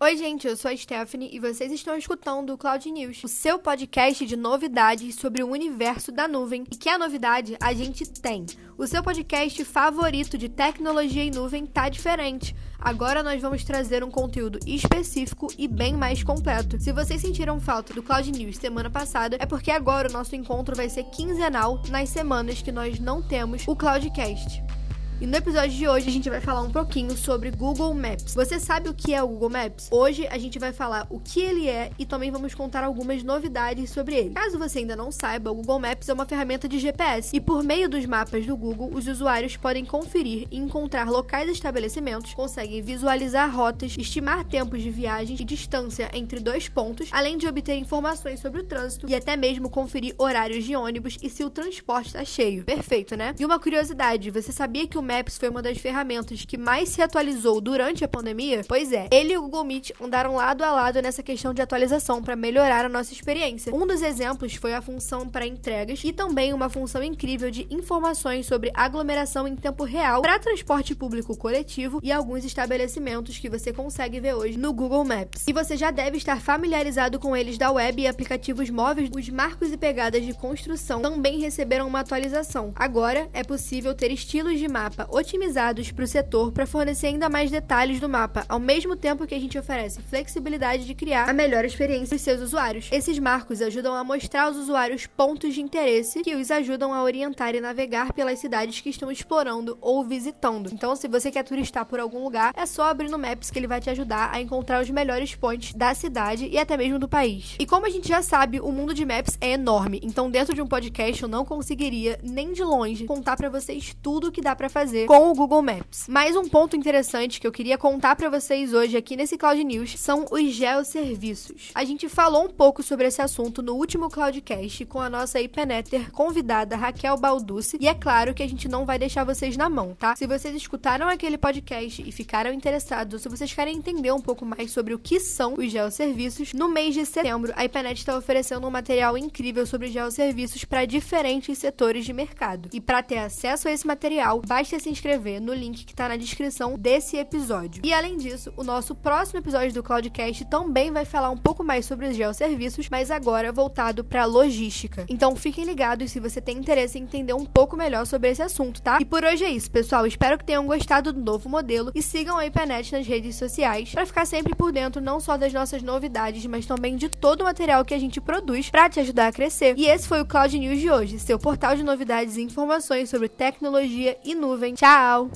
Oi, gente, eu sou a Stephanie e vocês estão escutando o Cloud News, o seu podcast de novidades sobre o universo da nuvem. E que a novidade a gente tem. O seu podcast favorito de tecnologia em nuvem tá diferente. Agora nós vamos trazer um conteúdo específico e bem mais completo. Se vocês sentiram falta do Cloud News semana passada, é porque agora o nosso encontro vai ser quinzenal nas semanas que nós não temos o Cloudcast. E no episódio de hoje a gente vai falar um pouquinho sobre Google Maps. Você sabe o que é o Google Maps? Hoje a gente vai falar o que ele é e também vamos contar algumas novidades sobre ele. Caso você ainda não saiba, o Google Maps é uma ferramenta de GPS e por meio dos mapas do Google, os usuários podem conferir e encontrar locais e estabelecimentos, conseguem visualizar rotas, estimar tempos de viagem e distância entre dois pontos, além de obter informações sobre o trânsito e até mesmo conferir horários de ônibus e se o transporte está cheio. Perfeito, né? E uma curiosidade, você sabia que o Maps foi uma das ferramentas que mais se atualizou durante a pandemia? Pois é, ele e o Google Meet andaram lado a lado nessa questão de atualização para melhorar a nossa experiência. Um dos exemplos foi a função para entregas e também uma função incrível de informações sobre aglomeração em tempo real para transporte público coletivo e alguns estabelecimentos que você consegue ver hoje no Google Maps. E você já deve estar familiarizado com eles da web e aplicativos móveis. Os marcos e pegadas de construção também receberam uma atualização. Agora é possível ter estilos de mapa mapa otimizados para o setor para fornecer ainda mais detalhes do mapa, ao mesmo tempo que a gente oferece flexibilidade de criar a melhor experiência para seus usuários. Esses marcos ajudam a mostrar aos usuários pontos de interesse que os ajudam a orientar e navegar pelas cidades que estão explorando ou visitando. Então, se você quer turistar por algum lugar, é só abrir no Maps que ele vai te ajudar a encontrar os melhores pontos da cidade e até mesmo do país. E como a gente já sabe, o mundo de Maps é enorme, então dentro de um podcast eu não conseguiria nem de longe contar para vocês tudo o que dá para fazer fazer com o Google Maps. Mais um ponto interessante que eu queria contar para vocês hoje aqui nesse Cloud News são os geoserviços. A gente falou um pouco sobre esse assunto no último Cloudcast com a nossa IPNetter convidada Raquel Balducci, e é claro que a gente não vai deixar vocês na mão, tá? Se vocês escutaram aquele podcast e ficaram interessados, ou se vocês querem entender um pouco mais sobre o que são os geoserviços, no mês de setembro a IPNet está oferecendo um material incrível sobre geoserviços para diferentes setores de mercado. E para ter acesso a esse material, basta se inscrever no link que está na descrição desse episódio. E além disso, o nosso próximo episódio do Cloudcast também vai falar um pouco mais sobre os geoserviços, mas agora voltado para logística. Então fiquem ligados se você tem interesse em entender um pouco melhor sobre esse assunto, tá? E por hoje é isso, pessoal. Espero que tenham gostado do novo modelo e sigam a IPNet nas redes sociais para ficar sempre por dentro não só das nossas novidades, mas também de todo o material que a gente produz para te ajudar a crescer. E esse foi o Cloud News de hoje, seu portal de novidades e informações sobre tecnologia e nuvem Tchau!